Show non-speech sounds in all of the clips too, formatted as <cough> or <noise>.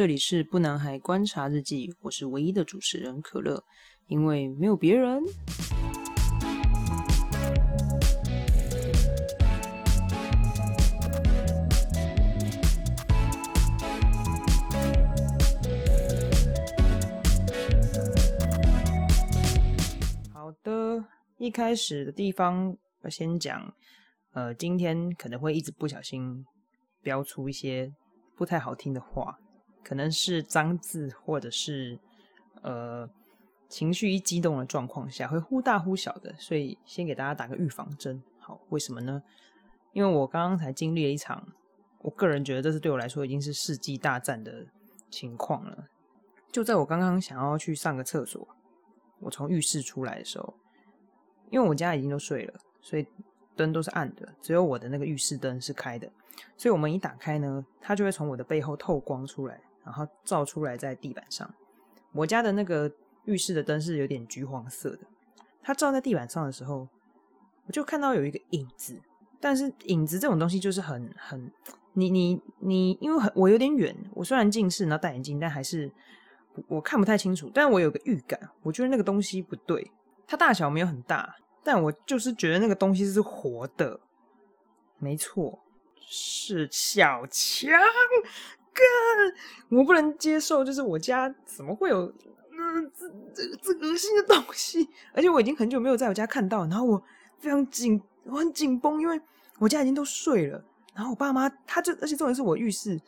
这里是不男孩观察日记，我是唯一的主持人可乐，因为没有别人。好的，一开始的地方我先讲，呃，今天可能会一直不小心标出一些不太好听的话，可能是脏字，或者是呃情绪一激动的状况下会忽大忽小的，所以先给大家打个预防针。好，为什么呢？因为我刚刚才经历了一场，我个人觉得这是对我来说已经是世纪大战的情况了。就在我刚刚想要去上个厕所。我从浴室出来的时候，因为我家已经都睡了，所以灯都是暗的，只有我的那个浴室灯是开的。所以我们一打开呢，它就会从我的背后透光出来，然后照出来在地板上。我家的那个浴室的灯是有点橘黄色的，它照在地板上的时候，我就看到有一个影子。但是影子这种东西就是很很，你你你，因为很我有点远，我虽然近视然后戴眼镜，但还是。我看不太清楚，但我有个预感，我觉得那个东西不对。它大小没有很大，但我就是觉得那个东西是活的。没错，是小强。我不能接受，就是我家怎么会有嗯这这这恶心的东西？而且我已经很久没有在我家看到，然后我非常紧，我很紧绷，因为我家已经都睡了。然后我爸妈，他就而且重点是我浴室，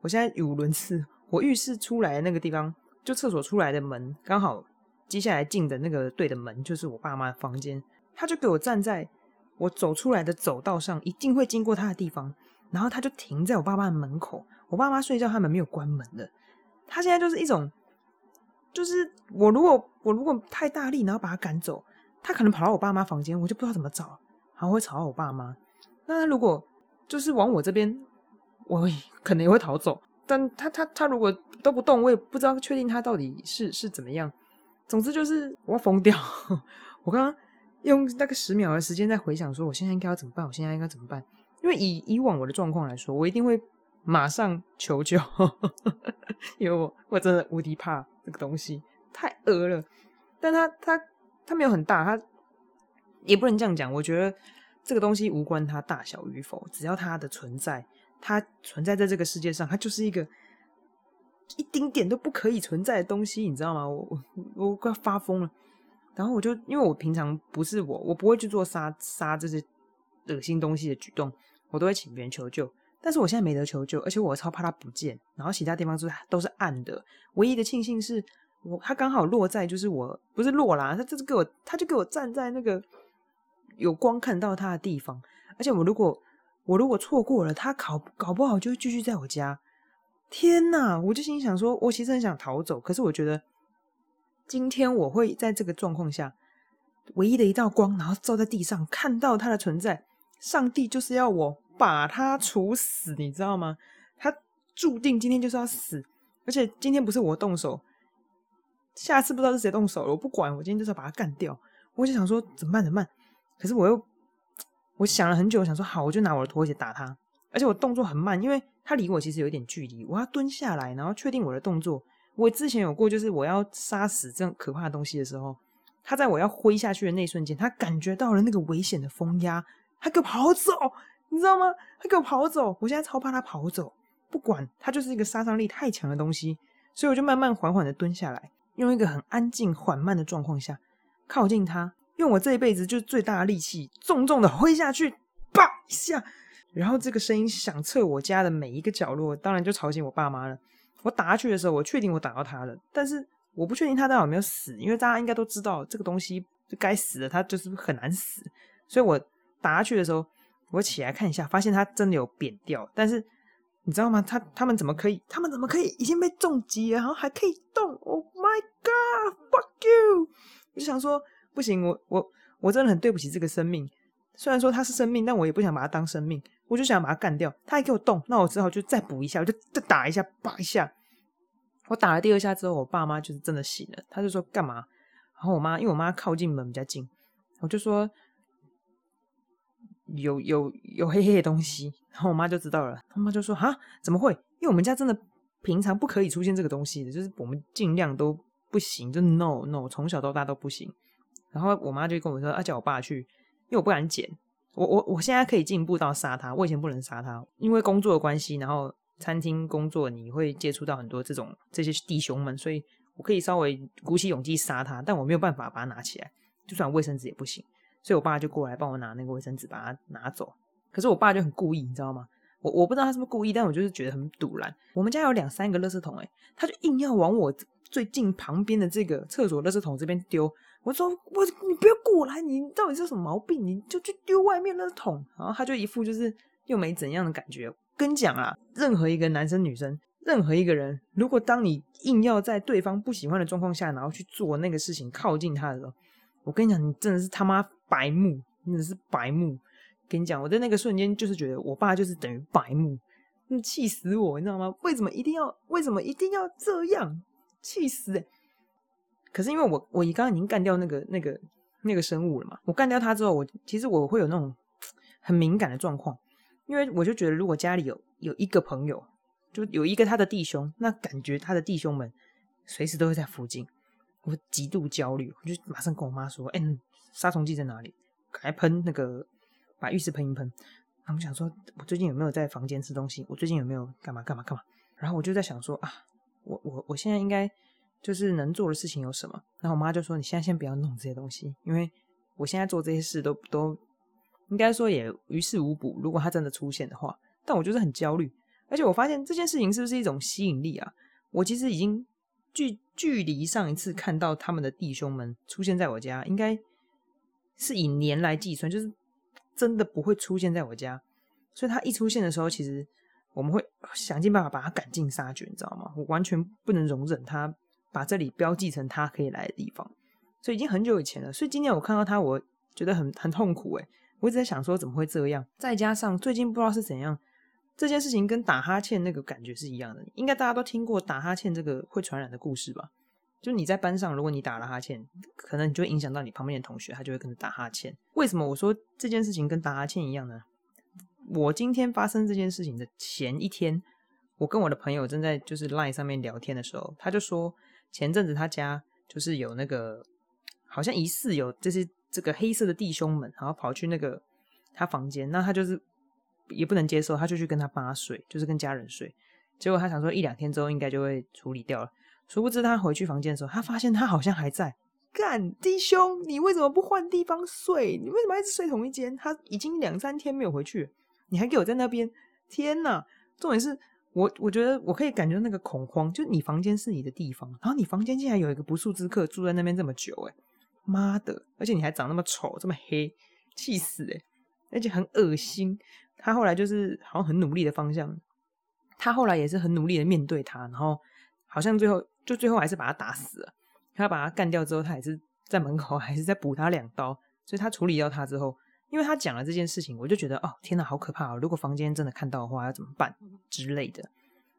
我现在语无伦次，我浴室出来的那个地方。就厕所出来的门，刚好接下来进的那个对的门就是我爸妈的房间。他就给我站在我走出来的走道上，一定会经过他的地方。然后他就停在我爸妈的门口。我爸妈睡觉，他们没有关门的。他现在就是一种，就是我如果我如果太大力，然后把他赶走，他可能跑到我爸妈房间，我就不知道怎么找，还会吵到我爸妈。那他如果就是往我这边，我可能也会逃走。但他他他如果都不动，我也不知道确定他到底是是怎么样。总之就是我要疯掉。<laughs> 我刚刚用那个十秒的时间在回想，说我现在应该要怎么办？我现在应该怎么办？因为以以往我的状况来说，我一定会马上求救，<laughs> 因为我我真的无敌怕这个东西，太恶了。但他他他没有很大，他也不能这样讲。我觉得这个东西无关它大小与否，只要它的存在。它存在在这个世界上，它就是一个一丁点都不可以存在的东西，你知道吗？我我我快发疯了。然后我就因为我平常不是我，我不会去做杀杀这些恶心东西的举动，我都会请别人求救。但是我现在没得求救，而且我超怕它不见。然后其他地方都是都是暗的，唯一的庆幸是我它刚好落在就是我不是落啦，它就是给我，它就给我站在那个有光看到它的地方。而且我如果我如果错过了他，搞搞不好就会继续在我家。天哪！我就心想说，我其实很想逃走，可是我觉得今天我会在这个状况下，唯一的一道光，然后照在地上，看到它的存在。上帝就是要我把他处死，你知道吗？他注定今天就是要死，而且今天不是我动手，下次不知道是谁动手了。我不管，我今天就是要把他干掉。我就想说，怎么办？怎么办？可是我又。我想了很久，想说好，我就拿我的拖鞋打他，而且我动作很慢，因为他离我其实有一点距离，我要蹲下来，然后确定我的动作。我之前有过，就是我要杀死这样可怕的东西的时候，他在我要挥下去的那一瞬间，他感觉到了那个危险的风压，他给我跑走，你知道吗？他给我跑走，我现在超怕他跑走，不管他就是一个杀伤力太强的东西，所以我就慢慢缓缓的蹲下来，用一个很安静缓慢的状况下靠近他。用我这一辈子就是最大的力气，重重的挥下去，啪一下，然后这个声音响彻我家的每一个角落，当然就吵醒我爸妈了。我打下去的时候，我确定我打到他了，但是我不确定他到底有没有死，因为大家应该都知道这个东西就该死的，他就是很难死。所以我打下去的时候，我起来看一下，发现它真的有扁掉。但是你知道吗？他他们怎么可以？他们怎么可以已经被重击了，然后还可以动？Oh my god！Fuck you！我就想说。不行，我我我真的很对不起这个生命。虽然说它是生命，但我也不想把它当生命。我就想把它干掉。它还给我动，那我只好就再补一下，我就再打一下，叭一下。我打了第二下之后，我爸妈就是真的醒了。他就说干嘛？然后我妈，因为我妈靠近门比较近，我就说有有有黑黑的东西。然后我妈就知道了，他妈就说啊，怎么会？因为我们家真的平常不可以出现这个东西的，就是我们尽量都不行，就 no no，从小到大都不行。然后我妈就跟我说，啊，叫我爸去，因为我不敢剪。我我我现在可以进步到杀他，我以前不能杀他，因为工作的关系，然后餐厅工作你会接触到很多这种这些弟兄们，所以我可以稍微鼓起勇气杀他，但我没有办法把它拿起来，就算卫生纸也不行。所以我爸就过来帮我拿那个卫生纸，把它拿走。可是我爸就很故意，你知道吗？我我不知道他是不是故意，但我就是觉得很堵然。我们家有两三个垃圾桶，哎，他就硬要往我最近旁边的这个厕所垃圾桶这边丢。我说我你不要过来，你到底是什么毛病？你就去丢外面垃圾桶。然后他就一副就是又没怎样的感觉。跟你讲啊，任何一个男生女生，任何一个人，如果当你硬要在对方不喜欢的状况下，然后去做那个事情，靠近他的时候，我跟你讲，你真的是他妈白目，真的是白目。跟你讲，我在那个瞬间就是觉得我爸就是等于白目，气死我，你知道吗？为什么一定要为什么一定要这样？气死哎！可是因为我我刚刚已经干掉那个那个那个生物了嘛，我干掉它之后，我其实我会有那种很敏感的状况，因为我就觉得如果家里有有一个朋友，就有一个他的弟兄，那感觉他的弟兄们随时都会在附近，我极度焦虑，我就马上跟我妈说：“哎，杀虫剂在哪里？赶喷那个。”把浴室喷一喷，他们想说，我最近有没有在房间吃东西？我最近有没有干嘛干嘛干嘛？然后我就在想说啊，我我我现在应该就是能做的事情有什么？然后我妈就说，你现在先不要弄这些东西，因为我现在做这些事都都应该说也于事无补。如果他真的出现的话，但我就是很焦虑，而且我发现这件事情是不是一种吸引力啊？我其实已经距距离上一次看到他们的弟兄们出现在我家，应该是以年来计算，就是。真的不会出现在我家，所以他一出现的时候，其实我们会想尽办法把他赶尽杀绝，你知道吗？我完全不能容忍他把这里标记成他可以来的地方，所以已经很久以前了。所以今天我看到他，我觉得很很痛苦诶，我一直在想说怎么会这样？再加上最近不知道是怎样，这件事情跟打哈欠那个感觉是一样的，应该大家都听过打哈欠这个会传染的故事吧？就你在班上，如果你打了哈欠，可能你就会影响到你旁边的同学，他就会跟着打哈欠。为什么我说这件事情跟打哈欠一样呢？我今天发生这件事情的前一天，我跟我的朋友正在就是 Line 上面聊天的时候，他就说前阵子他家就是有那个好像疑似有这些这个黑色的弟兄们，然后跑去那个他房间，那他就是也不能接受，他就去跟他爸睡，就是跟家人睡。结果他想说一两天之后应该就会处理掉了。殊不知，他回去房间的时候，他发现他好像还在。干弟兄，你为什么不换地方睡？你为什么一直睡同一间？他已经两三天没有回去，你还给我在那边？天哪！重点是我，我觉得我可以感觉到那个恐慌，就你房间是你的地方，然后你房间竟然有一个不速之客住在那边这么久，哎，妈的！而且你还长那么丑，这么黑，气死哎！而且很恶心。他后来就是好像很努力的方向，他后来也是很努力的面对他，然后好像最后。就最后还是把他打死了。他把他干掉之后，他还是在门口，还是在补他两刀。所以他处理掉他之后，因为他讲了这件事情，我就觉得哦，天哪，好可怕哦！如果房间真的看到的话，要怎么办之类的。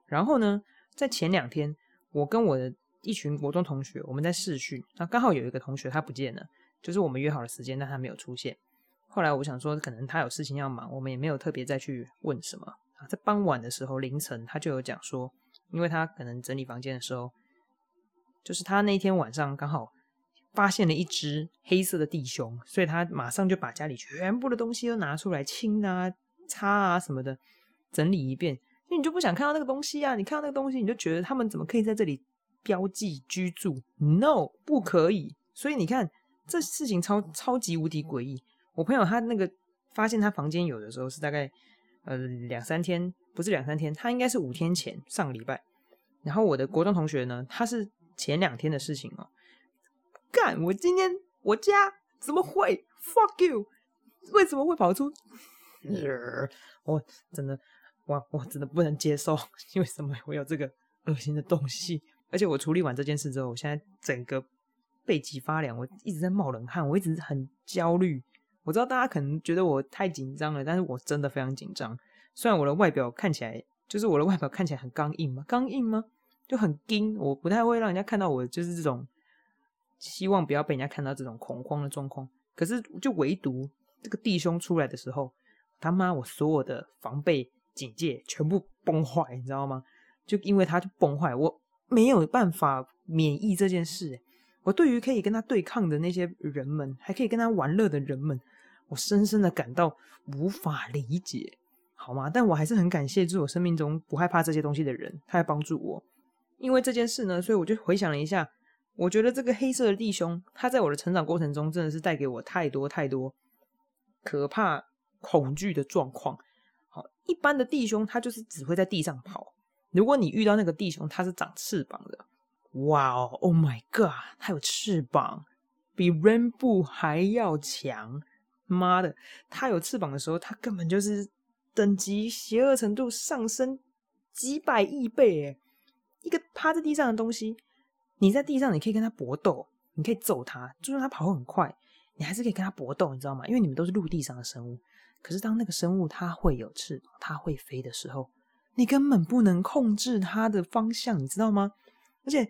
然后呢，在前两天，我跟我的一群国中同学，我们在试训，那刚好有一个同学他不见了，就是我们约好了时间，但他没有出现。后来我想说，可能他有事情要忙，我们也没有特别再去问什么啊。在傍晚的时候，凌晨他就有讲说，因为他可能整理房间的时候。就是他那天晚上刚好发现了一只黑色的弟兄，所以他马上就把家里全部的东西都拿出来清啊、擦啊什么的，整理一遍。因为你就不想看到那个东西啊，你看到那个东西，你就觉得他们怎么可以在这里标记居住？No，不可以。所以你看，这事情超超级无敌诡异。我朋友他那个发现他房间有的时候是大概呃两三天，不是两三天，他应该是五天前上个礼拜。然后我的国中同学呢，他是。前两天的事情哦，干！我今天我家怎么会？Fuck you！为什么会跑出？<laughs> 我真的，我我真的不能接受，为什么会有这个恶心的东西？而且我处理完这件事之后，我现在整个背脊发凉，我一直在冒冷汗，我一直很焦虑。我知道大家可能觉得我太紧张了，但是我真的非常紧张。虽然我的外表看起来，就是我的外表看起来很刚硬吗？刚硬吗？就很惊，我不太会让人家看到我就是这种，希望不要被人家看到这种恐慌的状况。可是就唯独这个弟兄出来的时候，他妈我所有的防备警戒全部崩坏，你知道吗？就因为他就崩坏，我没有办法免疫这件事。我对于可以跟他对抗的那些人们，还可以跟他玩乐的人们，我深深的感到无法理解，好吗？但我还是很感谢，就是我生命中不害怕这些东西的人，他来帮助我。因为这件事呢，所以我就回想了一下，我觉得这个黑色的弟兄，他在我的成长过程中，真的是带给我太多太多可怕、恐惧的状况。好，一般的弟兄，他就是只会在地上跑。如果你遇到那个弟兄，他是长翅膀的，哇哦，Oh my God，他有翅膀，比 Rainbow 还要强。妈的，他有翅膀的时候，他根本就是等级邪恶程度上升几百亿倍诶一个趴在地上的东西，你在地上，你可以跟他搏斗，你可以揍他，就算他跑很快，你还是可以跟他搏斗，你知道吗？因为你们都是陆地上的生物。可是当那个生物它会有翅膀，它会飞的时候。你根本不能控制它的方向，你知道吗？而且，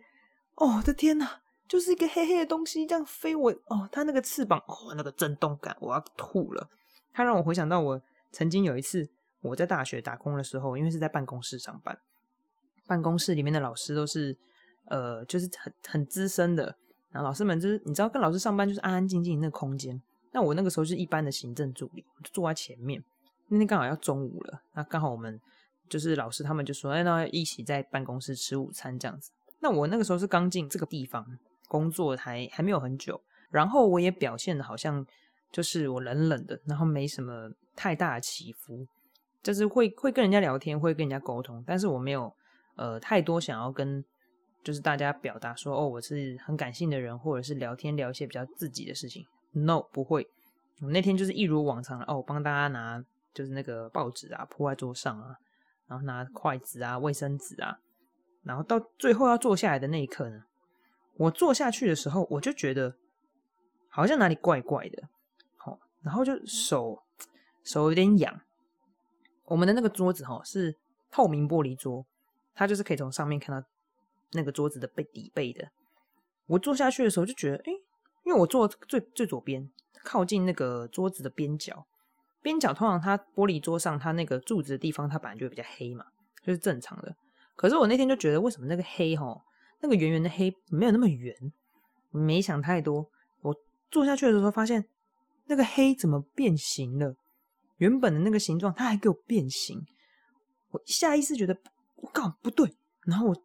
哦，我的天哪，就是一个黑黑的东西这样飞，我哦，它那个翅膀，哦，那个震动感，我要吐了。它让我回想到我曾经有一次我在大学打工的时候，因为是在办公室上班，办公室里面的老师都是呃，就是很很资深的，然后老师们就是你知道，跟老师上班就是安安静静那个空间。那我那个时候是一般的行政助理，我就坐在前面。那天刚好要中午了，那刚好我们。就是老师他们就说，哎，那一起在办公室吃午餐这样子。那我那个时候是刚进这个地方工作，还还没有很久。然后我也表现的好像就是我冷冷的，然后没什么太大的起伏，就是会会跟人家聊天，会跟人家沟通，但是我没有呃太多想要跟就是大家表达说，哦，我是很感性的人，或者是聊天聊一些比较自己的事情。No，不会。我那天就是一如往常的，哦，帮大家拿就是那个报纸啊铺在桌上啊。然后拿筷子啊、卫生纸啊，然后到最后要坐下来的那一刻呢，我坐下去的时候，我就觉得好像哪里怪怪的，好，然后就手手有点痒。我们的那个桌子哈是透明玻璃桌，它就是可以从上面看到那个桌子的背底背的。我坐下去的时候就觉得，哎，因为我坐最最左边，靠近那个桌子的边角。边角通常它玻璃桌上它那个柱子的地方，它本来就会比较黑嘛，就是正常的。可是我那天就觉得，为什么那个黑哈，那个圆圆的黑没有那么圆？没想太多，我坐下去的时候发现，那个黑怎么变形了？原本的那个形状它还给我变形。我下意识觉得我靠不对，然后我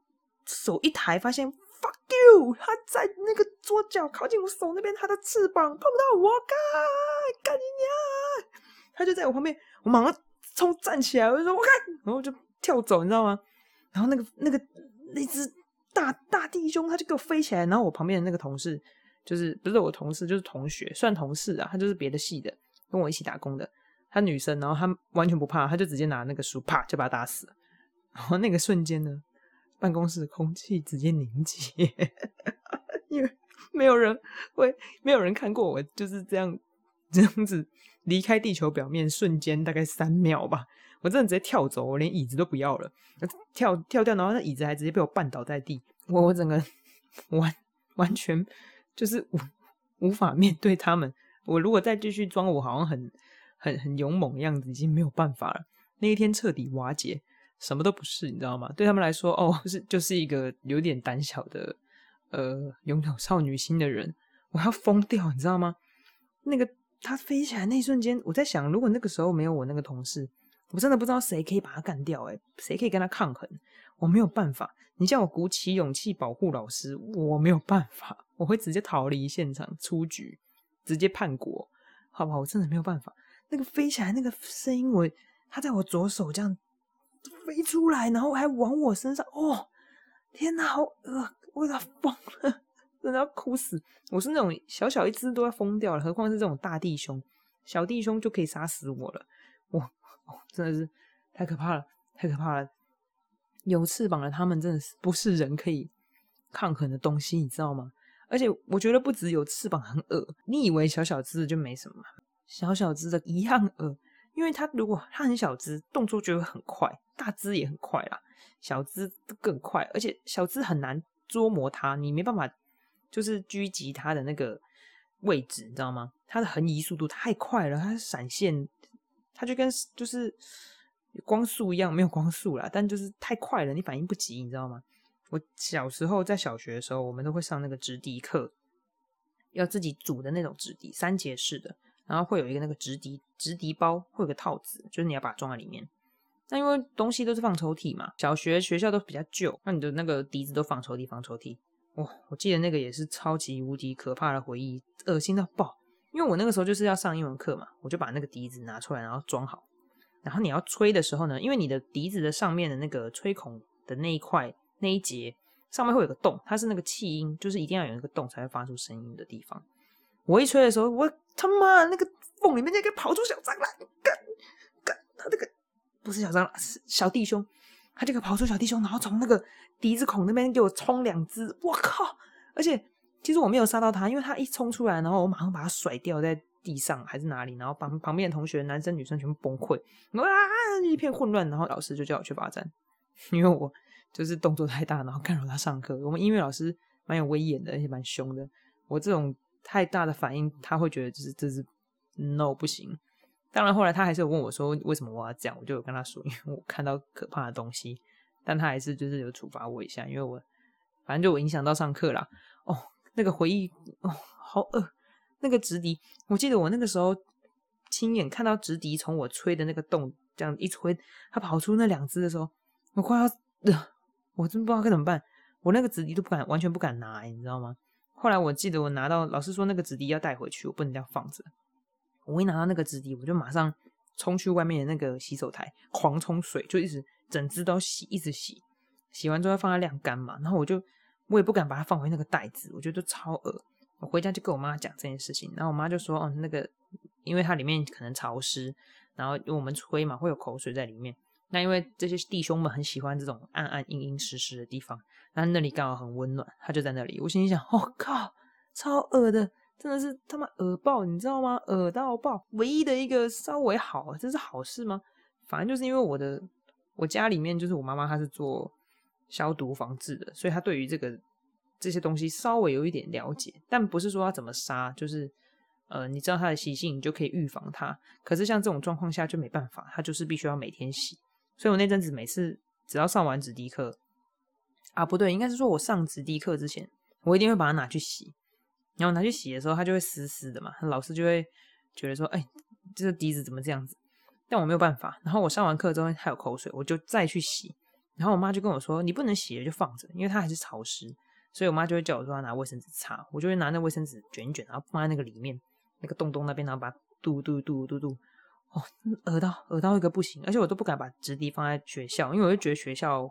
手一抬，发现 fuck you，它在那个桌角靠近我手那边，它的翅膀碰不到我，干干你娘！他就在我旁边，我马上冲站起来，我就说：“我看，然后就跳走，你知道吗？然后那个那个那只大大弟兄，他就给我飞起来。然后我旁边的那个同事，就是不是我同事，就是同学，算同事啊，他就是别的系的，跟我一起打工的。他女生，然后他完全不怕，他就直接拿那个书，啪就把他打死了。然后那个瞬间呢，办公室的空气直接凝结，<laughs> 因为没有人会，没有人看过我就是这样这样子。离开地球表面瞬间大概三秒吧，我真的直接跳走，我连椅子都不要了，跳跳掉，然后那椅子还直接被我绊倒在地，我我整个 <laughs> 完完全就是无无法面对他们。我如果再继续装，我好像很很很勇猛的样子，已经没有办法了。那一天彻底瓦解，什么都不是，你知道吗？对他们来说，哦，是就是一个有点胆小的呃拥有少女心的人，我要疯掉，你知道吗？那个。他飞起来那一瞬间，我在想，如果那个时候没有我那个同事，我真的不知道谁可以把他干掉。哎，谁可以跟他抗衡？我没有办法。你叫我鼓起勇气保护老师，我没有办法。我会直接逃离现场，出局，直接叛国，好不好？我真的没有办法。那个飞起来那个声音，我他在我左手这样飞出来，然后还往我身上，哦，天哪，好呃，我要疯了。真的要哭死！我是那种小小一只都要疯掉了，何况是这种大弟兄，小弟兄就可以杀死我了。我真的是太可怕了，太可怕了！有翅膀的他们真的是不是人可以抗衡的东西，你知道吗？而且我觉得不只有翅膀很恶，你以为小小只就没什么？小小只的一样恶，因为它如果它很小只，动作就会很快；大只也很快啦，小只更快，而且小只很难捉摸它，你没办法。就是狙击它的那个位置，你知道吗？它的横移速度太快了，它闪现，它就跟就是光速一样，没有光速啦，但就是太快了，你反应不及，你知道吗？我小时候在小学的时候，我们都会上那个直笛课，要自己组的那种直笛，三节式的，然后会有一个那个直笛直笛包，会有个套子，就是你要把它装在里面。那因为东西都是放抽屉嘛，小学学校都比较旧，那你的那个笛子都放抽屉，放抽屉。哇，我记得那个也是超级无敌可怕的回忆，恶心到爆。因为我那个时候就是要上英文课嘛，我就把那个笛子拿出来，然后装好。然后你要吹的时候呢，因为你的笛子的上面的那个吹孔的那一块那一节上面会有个洞，它是那个气音，就是一定要有那个洞才会发出声音的地方。我一吹的时候，我他妈那个缝里面那个跑出小蟑螂，干干他那个不是小蟑螂，是小弟兄，他这个跑出小弟兄，然后从那个笛子孔那边给我冲两只，我靠！而且其实我没有杀到他，因为他一冲出来，然后我马上把他甩掉在。地上还是哪里，然后旁旁边的同学，男生女生全部崩溃，啊，一片混乱。然后老师就叫我去罚站，<laughs> 因为我就是动作太大，然后干扰他上课。我们音乐老师蛮有威严的，而且蛮凶的。我这种太大的反应，他会觉得就是这是 no 不行。当然后来他还是有问我说为什么我要这样，我就有跟他说，因为我看到可怕的东西。但他还是就是有处罚我一下，因为我反正就我影响到上课啦。哦，那个回忆哦，好恶。那个直笛，我记得我那个时候亲眼看到直笛从我吹的那个洞这样一吹，它跑出那两只的时候，我快要，<laughs> 我真不知道该怎么办。我那个直笛都不敢，完全不敢拿，你知道吗？后来我记得我拿到，老师说那个纸笛要带回去，我不能这样放着。我一拿到那个纸笛，我就马上冲去外面的那个洗手台，狂冲水，就一直整只都洗，一直洗。洗完之后放在晾干嘛，然后我就我也不敢把它放回那个袋子，我觉得超恶。我回家就跟我妈讲这件事情，然后我妈就说：“哦，那个，因为它里面可能潮湿，然后因为我们吹嘛，会有口水在里面。那因为这些弟兄们很喜欢这种暗暗阴阴湿湿的地方，那那里刚好很温暖，他就在那里。我心里想：我靠，超恶的，真的是他妈恶爆，你知道吗？恶到爆！唯一的一个稍微好，这是好事吗？反正就是因为我的我家里面就是我妈妈，她是做消毒防治的，所以她对于这个。”这些东西稍微有一点了解，但不是说要怎么杀，就是呃，你知道它的习性，你就可以预防它。可是像这种状况下就没办法，它就是必须要每天洗。所以我那阵子每次只要上完直笛课啊，不对，应该是说我上直笛课之前，我一定会把它拿去洗。然后拿去洗的时候，它就会湿湿的嘛，老师就会觉得说，哎，这个笛子怎么这样子？但我没有办法。然后我上完课之后还有口水，我就再去洗。然后我妈就跟我说，你不能洗了就放着，因为它还是潮湿。所以我妈就会叫我说要拿卫生纸擦，我就会拿那卫生纸卷一卷，然后放在那个里面那个洞洞那边，然后把它嘟嘟嘟嘟嘟，哦，恶到恶到一个不行，而且我都不敢把直笛放在学校，因为我就觉得学校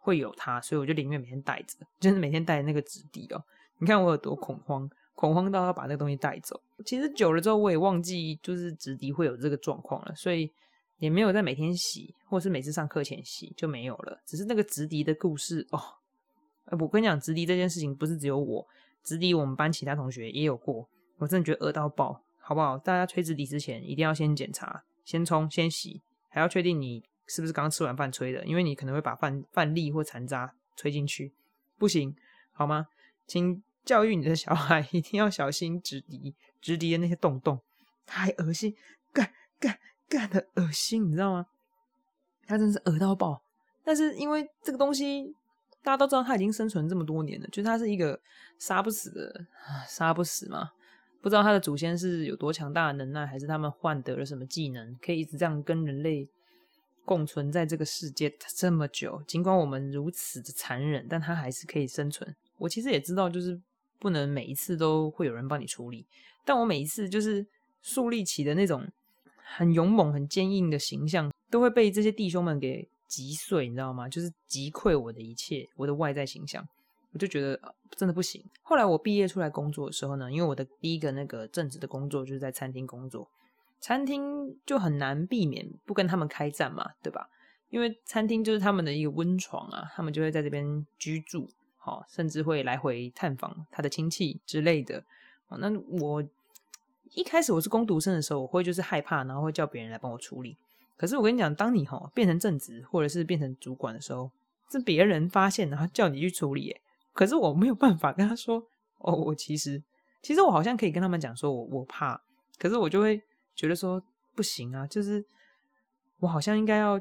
会有它，所以我就宁愿每天带着，就是每天带着那个直笛哦。你看我有多恐慌，恐慌到要把那个东西带走。其实久了之后我也忘记就是直笛会有这个状况了，所以也没有在每天洗，或是每次上课前洗就没有了。只是那个直笛的故事哦。我跟你讲，直笛这件事情不是只有我，直笛我们班其他同学也有过。我真的觉得饿到爆，好不好？大家吹直笛之前一定要先检查，先冲，先洗，还要确定你是不是刚吃完饭吹的，因为你可能会把饭饭粒或残渣吹进去，不行，好吗？请教育你的小孩一定要小心直笛，直笛的那些洞洞太恶心，干干干的恶心，你知道吗？他真是恶到爆，但是因为这个东西。大家都知道他已经生存这么多年了，就是他是一个杀不死的，杀不死嘛。不知道他的祖先是有多强大的能耐，还是他们换得了什么技能，可以一直这样跟人类共存在这个世界这么久。尽管我们如此的残忍，但他还是可以生存。我其实也知道，就是不能每一次都会有人帮你处理，但我每一次就是树立起的那种很勇猛、很坚硬的形象，都会被这些弟兄们给。击碎，你知道吗？就是击溃我的一切，我的外在形象，我就觉得真的不行。后来我毕业出来工作的时候呢，因为我的第一个那个正职的工作就是在餐厅工作，餐厅就很难避免不跟他们开战嘛，对吧？因为餐厅就是他们的一个温床啊，他们就会在这边居住，好，甚至会来回探访他的亲戚之类的。那我一开始我是工读生的时候，我会就是害怕，然后会叫别人来帮我处理。可是我跟你讲，当你哈变成正职或者是变成主管的时候，是别人发现然后叫你去处理。可是我没有办法跟他说，<laughs> 哦，我其实其实我好像可以跟他们讲说，我我怕，可是我就会觉得说不行啊，就是我好像应该要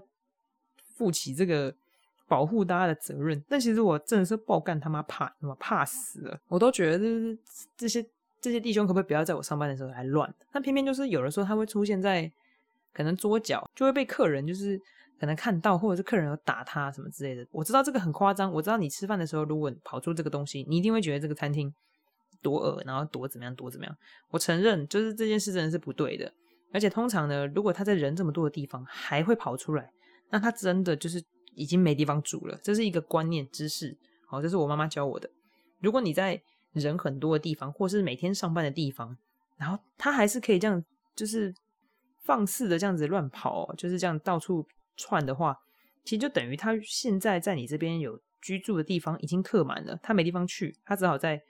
负起这个保护大家的责任。但其实我真的是爆干他妈怕，他妈怕死了。我都觉得这这些这些弟兄可不可以不要在我上班的时候来乱？但偏偏就是有的时候他会出现在可能桌角，就会被客人就是可能看到，或者是客人有打他什么之类的。我知道这个很夸张，我知道你吃饭的时候如果跑出这个东西，你一定会觉得这个餐厅多恶，然后多怎么样多怎么样。我承认，就是这件事真的是不对的。而且通常呢，如果他在人这么多的地方还会跑出来，那他真的就是已经没地方住了。这是一个观念知识，好，这是我妈妈教我的。如果你在人很多的地方，或是每天上班的地方，然后他还是可以这样，就是放肆的这样子乱跑，就是这样到处串的话，其实就等于他现在在你这边有居住的地方已经客满了，他没地方去，他只好在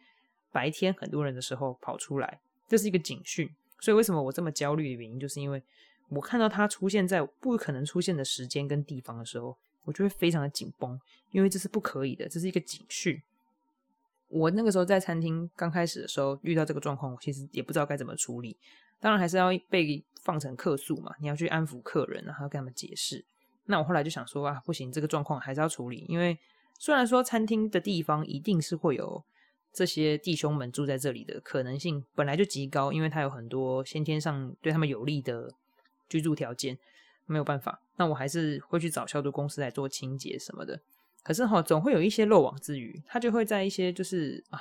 白天很多人的时候跑出来，这是一个警讯。所以为什么我这么焦虑的原因，就是因为我看到他出现在不可能出现的时间跟地方的时候，我就会非常的紧绷，因为这是不可以的，这是一个警讯。我那个时候在餐厅刚开始的时候遇到这个状况，我其实也不知道该怎么处理。当然还是要被放成客诉嘛，你要去安抚客人，然后跟他们解释。那我后来就想说啊，不行，这个状况还是要处理，因为虽然说餐厅的地方一定是会有。这些弟兄们住在这里的可能性本来就极高，因为他有很多先天上对他们有利的居住条件，没有办法。那我还是会去找消毒公司来做清洁什么的。可是哈，总会有一些漏网之鱼，他就会在一些就是啊，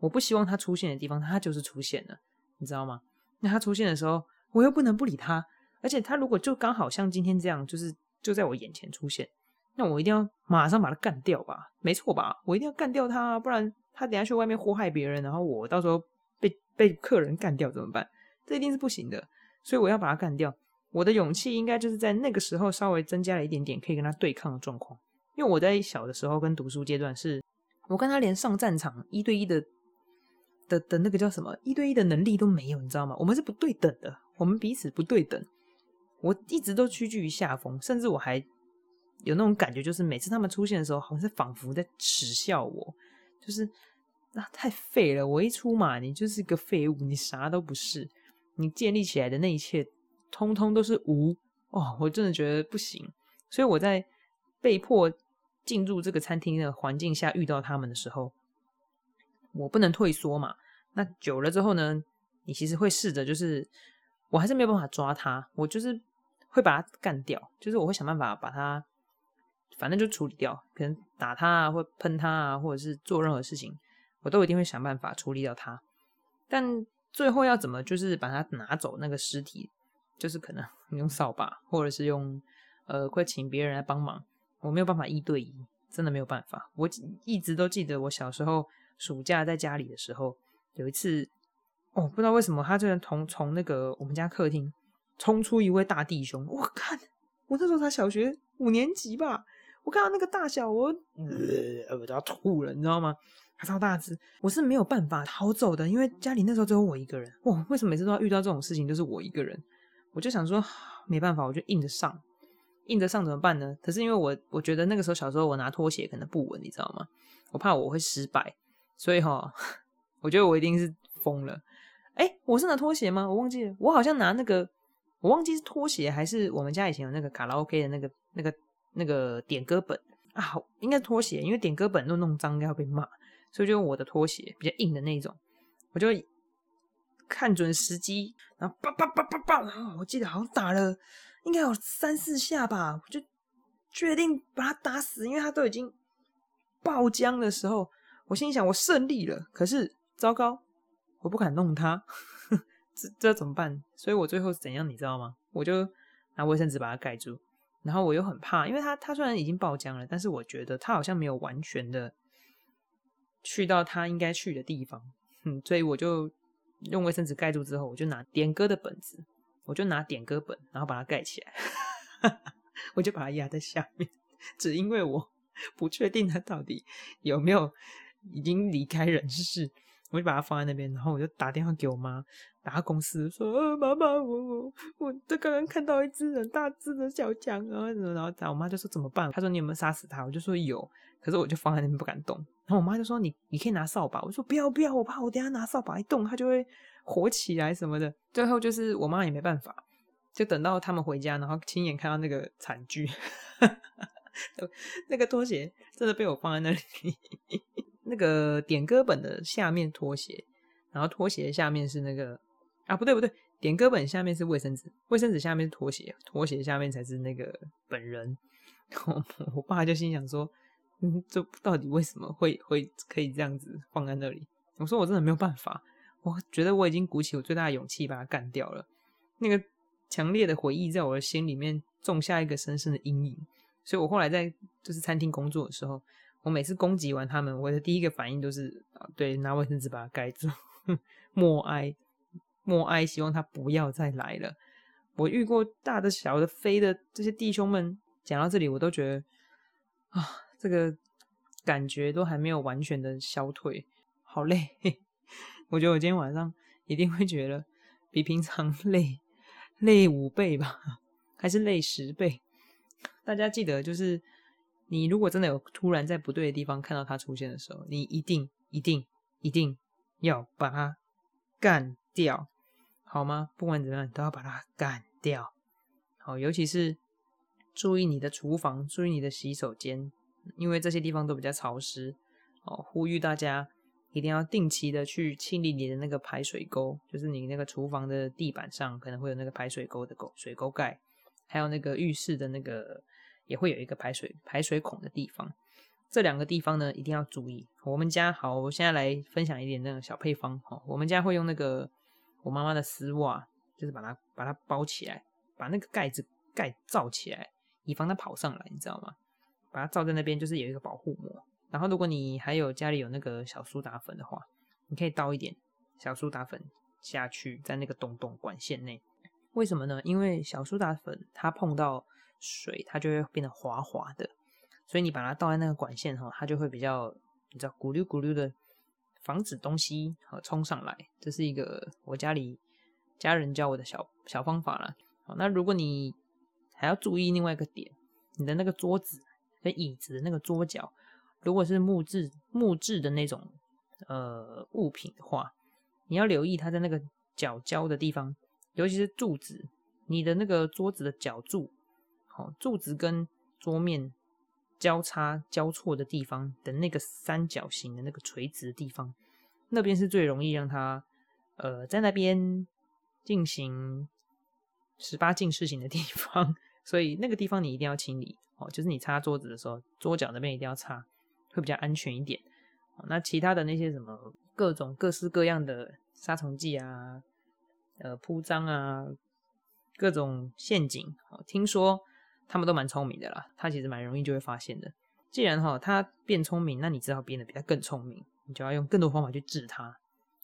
我不希望他出现的地方，他就是出现了，你知道吗？那他出现的时候，我又不能不理他，而且他如果就刚好像今天这样，就是就在我眼前出现，那我一定要马上把他干掉吧？没错吧？我一定要干掉他，不然。他等下去外面祸害别人，然后我到时候被被客人干掉怎么办？这一定是不行的，所以我要把他干掉。我的勇气应该就是在那个时候稍微增加了一点点，可以跟他对抗的状况。因为我在小的时候跟读书阶段，是我跟他连上战场一对一的的的那个叫什么一对一的能力都没有，你知道吗？我们是不对等的，我们彼此不对等。我一直都屈居于下风，甚至我还有那种感觉，就是每次他们出现的时候，好像是仿佛在耻笑我。就是那太废了！我一出马，你就是个废物，你啥都不是。你建立起来的那一切，通通都是无哦！我真的觉得不行。所以我在被迫进入这个餐厅的环境下遇到他们的时候，我不能退缩嘛。那久了之后呢，你其实会试着，就是我还是没有办法抓他，我就是会把它干掉，就是我会想办法把它。反正就处理掉，可能打它啊，或喷它啊，或者是做任何事情，我都一定会想办法处理掉它。但最后要怎么，就是把它拿走那个尸体，就是可能 <laughs> 用扫把，或者是用呃，会请别人来帮忙。我没有办法一对一，真的没有办法。我一直都记得我小时候暑假在家里的时候，有一次，哦，不知道为什么他就然从从那个我们家客厅冲出一位大弟兄，我看我那时候才小学五年级吧。我看到那个大小，我呃，我都要吐了，你知道吗？他超大只，我是没有办法逃走的，因为家里那时候只有我一个人。哇，为什么每次都要遇到这种事情，就是我一个人？我就想说，没办法，我就硬着上，硬着上怎么办呢？可是因为我我觉得那个时候小时候我拿拖鞋可能不稳，你知道吗？我怕我会失败，所以哈，<laughs> 我觉得我一定是疯了。哎，我是拿拖鞋吗？我忘记了，我好像拿那个，我忘记是拖鞋还是我们家以前有那个卡拉 OK 的那个那个。那个点歌本啊，好，应该是拖鞋，因为点歌本都弄脏，应该要被骂，所以就用我的拖鞋，比较硬的那种，我就看准时机，然后叭叭叭叭叭，然后我记得好像打了应该有三四下吧，我就决定把他打死，因为他都已经爆浆的时候，我心想我胜利了，可是糟糕，我不敢弄他，这这怎么办？所以我最后是怎样，你知道吗？我就拿卫生纸把它盖住。然后我又很怕，因为它它虽然已经爆浆了，但是我觉得它好像没有完全的去到它应该去的地方，嗯，所以我就用卫生纸盖住之后，我就拿点歌的本子，我就拿点歌本，然后把它盖起来，<laughs> 我就把它压在下面，只因为我不确定它到底有没有已经离开人世，我就把它放在那边，然后我就打电话给我妈。打公司说：“妈妈，我我我，这刚刚看到一只很大只的小强啊！”然后打我妈就说：“怎么办？”她说：“你有没有杀死它？”我就说：“有。”可是我就放在那边不敢动。然后我妈就说：“你你可以拿扫把。”我说：“不要不要，我怕我等下拿扫把一动，它就会火起来什么的。”最后就是我妈也没办法，就等到他们回家，然后亲眼看到那个惨剧，<laughs> 那个拖鞋真的被我放在那里。那个点歌本的下面拖鞋，然后拖鞋下面是那个啊，不对不对，点歌本下面是卫生纸，卫生纸下面是拖鞋，拖鞋下面才是那个本人。<laughs> 我我爸就心想说，嗯，这到底为什么会会可以这样子放在那里？我说我真的没有办法，我觉得我已经鼓起我最大的勇气把它干掉了。那个强烈的回忆在我的心里面种下一个深深的阴影，所以我后来在就是餐厅工作的时候。我每次攻击完他们，我的第一个反应都是，对，拿卫生纸把它盖住，<laughs> 默哀，默哀，希望他不要再来了。我遇过大的、小的、飞的这些弟兄们，讲到这里，我都觉得啊，这个感觉都还没有完全的消退，好累。<laughs> 我觉得我今天晚上一定会觉得比平常 <laughs> 累，累五倍吧，还是累十倍？大家记得就是。你如果真的有突然在不对的地方看到它出现的时候，你一定一定一定要把它干掉，好吗？不管怎么样，你都要把它干掉。好，尤其是注意你的厨房，注意你的洗手间，因为这些地方都比较潮湿。哦，呼吁大家一定要定期的去清理你的那个排水沟，就是你那个厨房的地板上可能会有那个排水沟的沟水沟盖，还有那个浴室的那个。也会有一个排水排水孔的地方，这两个地方呢一定要注意。我们家好，我现在来分享一点那个小配方哈。我们家会用那个我妈妈的丝袜，就是把它把它包起来，把那个盖子盖罩起来，以防它跑上来，你知道吗？把它罩在那边，就是有一个保护膜。然后如果你还有家里有那个小苏打粉的话，你可以倒一点小苏打粉下去，在那个洞洞管线内。为什么呢？因为小苏打粉它碰到水它就会变得滑滑的，所以你把它倒在那个管线哈，它就会比较你知道咕噜咕噜的，防止东西和冲上来。这是一个我家里家人教我的小小方法了。好，那如果你还要注意另外一个点，你的那个桌子跟椅子的那个桌角，如果是木质木质的那种呃物品的话，你要留意它在那个角胶的地方，尤其是柱子，你的那个桌子的角柱。好，柱子跟桌面交叉交错的地方的那个三角形的那个垂直的地方，那边是最容易让它呃在那边进行十八禁事情的地方，<laughs> 所以那个地方你一定要清理哦。就是你擦桌子的时候，桌角那边一定要擦，会比较安全一点。那其他的那些什么各种各式各样的杀虫剂啊，呃铺张啊，各种陷阱，听说。他们都蛮聪明的啦，他其实蛮容易就会发现的。既然哈他变聪明，那你知道变得比他更聪明，你就要用更多方法去治他，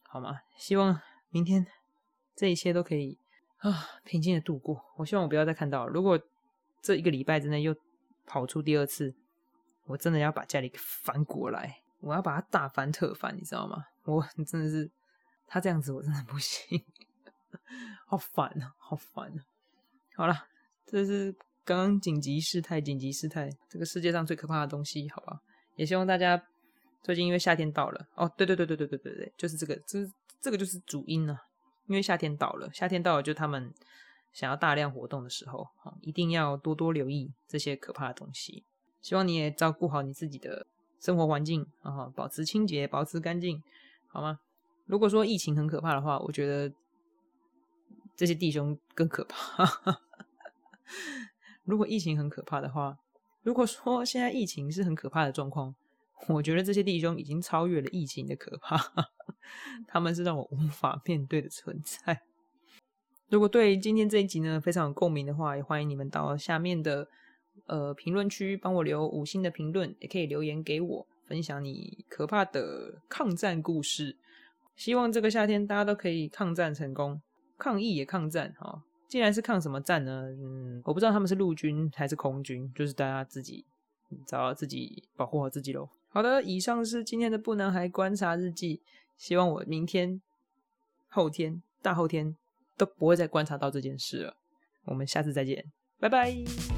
好吗？希望明天这一切都可以啊平静的度过。我希望我不要再看到，如果这一个礼拜之内又跑出第二次，我真的要把家里给翻过来，我要把他大翻特翻，你知道吗？我 <laughs> 真的是他这样子，我真的不行，<laughs> 好烦啊，好烦啊！好了，这是。刚刚紧急事态，紧急事态，这个世界上最可怕的东西，好吧？也希望大家最近因为夏天到了，哦，对对对对对对对对，就是这个，这这个就是主因呢。因为夏天到了，夏天到了，就他们想要大量活动的时候，一定要多多留意这些可怕的东西。希望你也照顾好你自己的生活环境，然后，保持清洁，保持干净，好吗？如果说疫情很可怕的话，我觉得这些弟兄更可怕。如果疫情很可怕的话，如果说现在疫情是很可怕的状况，我觉得这些弟兄已经超越了疫情的可怕，<laughs> 他们是让我无法面对的存在。如果对今天这一集呢非常有共鸣的话，也欢迎你们到下面的呃评论区帮我留五星的评论，也可以留言给我分享你可怕的抗战故事。希望这个夏天大家都可以抗战成功，抗疫也抗战哈。既然是抗什么战呢？嗯，我不知道他们是陆军还是空军，就是大家自己找到自己保护好自己喽。好的，以上是今天的不男孩观察日记。希望我明天、后天、大后天都不会再观察到这件事了。我们下次再见，拜拜。